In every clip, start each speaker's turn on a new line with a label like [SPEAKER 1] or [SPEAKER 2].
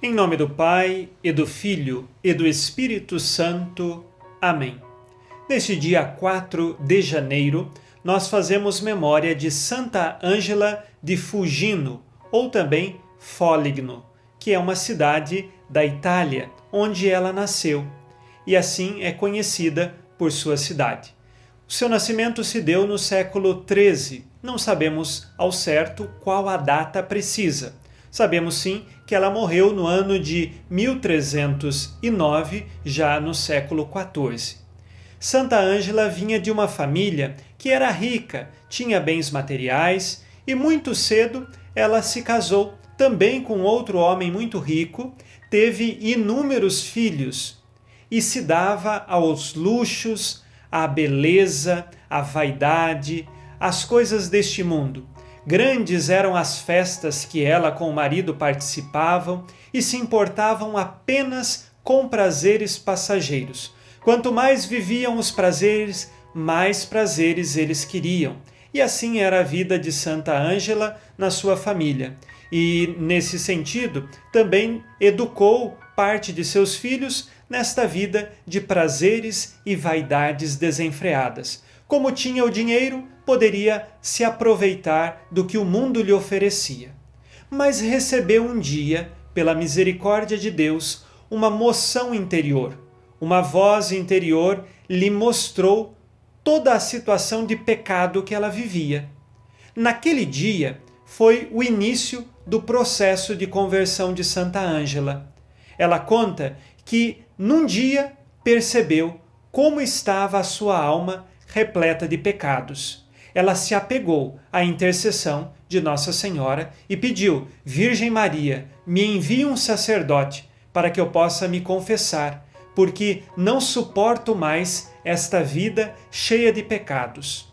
[SPEAKER 1] Em nome do Pai, e do Filho, e do Espírito Santo. Amém. Neste dia 4 de janeiro, nós fazemos memória de Santa Ângela de Fugino, ou também Foligno, que é uma cidade da Itália, onde ela nasceu, e assim é conhecida por sua cidade. O seu nascimento se deu no século XIII, não sabemos ao certo qual a data precisa Sabemos sim que ela morreu no ano de 1309, já no século XIV. Santa Ângela vinha de uma família que era rica, tinha bens materiais e muito cedo ela se casou também com outro homem muito rico, teve inúmeros filhos e se dava aos luxos, à beleza, à vaidade, às coisas deste mundo Grandes eram as festas que ela com o marido participavam e se importavam apenas com prazeres passageiros. Quanto mais viviam os prazeres, mais prazeres eles queriam. E assim era a vida de Santa Ângela na sua família. E, nesse sentido, também educou parte de seus filhos nesta vida de prazeres e vaidades desenfreadas. Como tinha o dinheiro, poderia se aproveitar do que o mundo lhe oferecia. Mas recebeu um dia, pela misericórdia de Deus, uma moção interior. Uma voz interior lhe mostrou toda a situação de pecado que ela vivia. Naquele dia foi o início do processo de conversão de Santa Ângela. Ela conta que num dia percebeu como estava a sua alma repleta de pecados ela se apegou à intercessão de Nossa Senhora e pediu: Virgem Maria, me envie um sacerdote para que eu possa me confessar, porque não suporto mais esta vida cheia de pecados.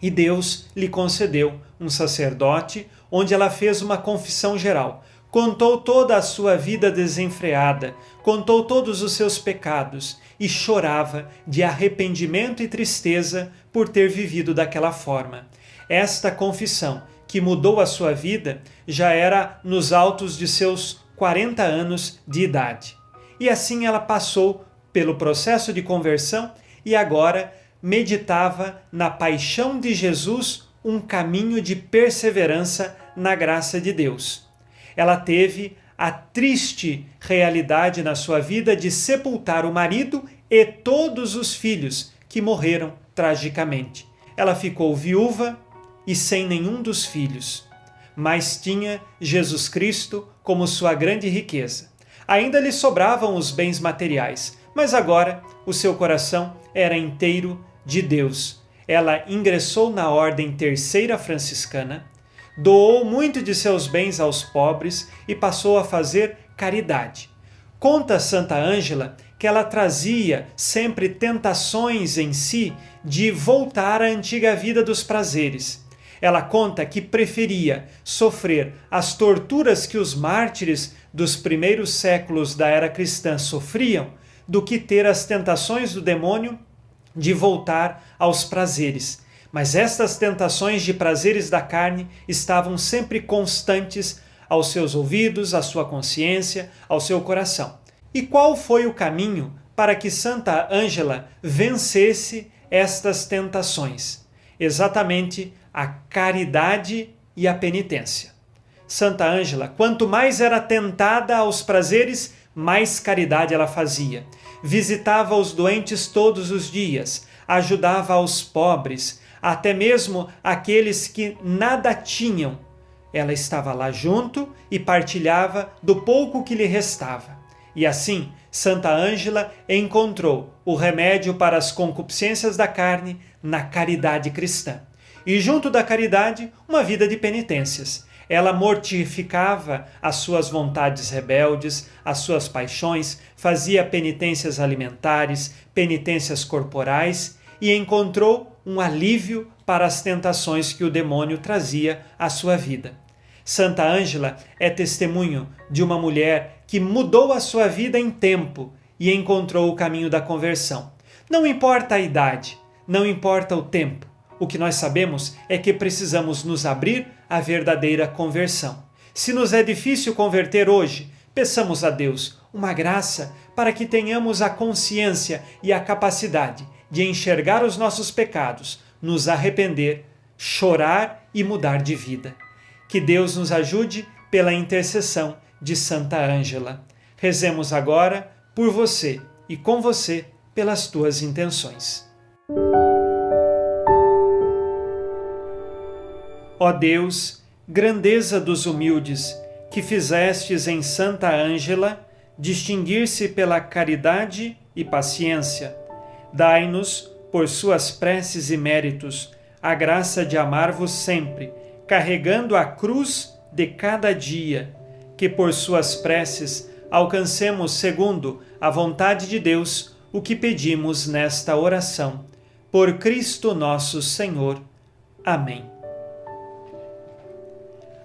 [SPEAKER 1] E Deus lhe concedeu um sacerdote, onde ela fez uma confissão geral. Contou toda a sua vida desenfreada, contou todos os seus pecados e chorava de arrependimento e tristeza por ter vivido daquela forma. Esta confissão, que mudou a sua vida, já era nos altos de seus 40 anos de idade. E assim ela passou pelo processo de conversão e agora meditava na paixão de Jesus um caminho de perseverança na graça de Deus. Ela teve a triste realidade na sua vida de sepultar o marido e todos os filhos que morreram tragicamente. Ela ficou viúva e sem nenhum dos filhos, mas tinha Jesus Cristo como sua grande riqueza. Ainda lhe sobravam os bens materiais, mas agora o seu coração era inteiro de Deus. Ela ingressou na Ordem Terceira Franciscana, doou muito de seus bens aos pobres e passou a fazer caridade. Conta Santa Ângela que ela trazia sempre tentações em si de voltar à antiga vida dos prazeres. Ela conta que preferia sofrer as torturas que os mártires dos primeiros séculos da era cristã sofriam do que ter as tentações do demônio de voltar aos prazeres. Mas estas tentações de prazeres da carne estavam sempre constantes aos seus ouvidos, à sua consciência, ao seu coração. E qual foi o caminho para que Santa Ângela vencesse estas tentações? Exatamente a caridade e a penitência. Santa Ângela, quanto mais era tentada aos prazeres, mais caridade ela fazia. Visitava os doentes todos os dias, ajudava aos pobres, até mesmo aqueles que nada tinham. Ela estava lá junto e partilhava do pouco que lhe restava. E assim, Santa Ângela encontrou o remédio para as concupiscências da carne na caridade cristã. E junto da caridade, uma vida de penitências. Ela mortificava as suas vontades rebeldes, as suas paixões, fazia penitências alimentares, penitências corporais e encontrou um alívio para as tentações que o demônio trazia à sua vida. Santa Ângela é testemunho de uma mulher que mudou a sua vida em tempo e encontrou o caminho da conversão. Não importa a idade, não importa o tempo. O que nós sabemos é que precisamos nos abrir à verdadeira conversão. Se nos é difícil converter hoje, Peçamos a Deus uma graça para que tenhamos a consciência e a capacidade de enxergar os nossos pecados, nos arrepender, chorar e mudar de vida. Que Deus nos ajude pela intercessão de Santa Ângela. Rezemos agora por você e com você pelas tuas intenções. Ó Deus, grandeza dos humildes, que fizestes em Santa Ângela distinguir-se pela caridade e paciência, dai-nos, por suas preces e méritos, a graça de amar-vos sempre, carregando a cruz de cada dia, que por suas preces alcancemos, segundo a vontade de Deus, o que pedimos nesta oração. Por Cristo nosso Senhor. Amém.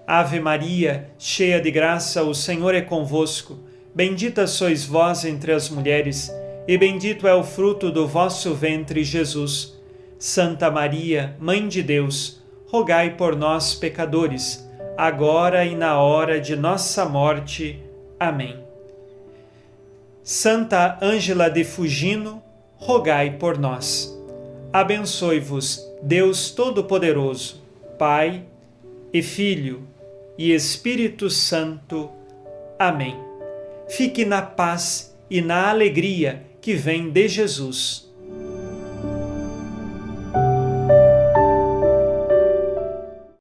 [SPEAKER 1] Ave Maria, cheia de graça, o Senhor é convosco. Bendita sois vós entre as mulheres, e bendito é o fruto do vosso ventre, Jesus. Santa Maria, Mãe de Deus, rogai por nós, pecadores, agora e na hora de nossa morte. Amém. Santa Ângela de Fugino, rogai por nós. Abençoe-vos, Deus Todo-Poderoso, Pai e Filho e Espírito Santo. Amém. Fique na paz e na alegria que vem de Jesus.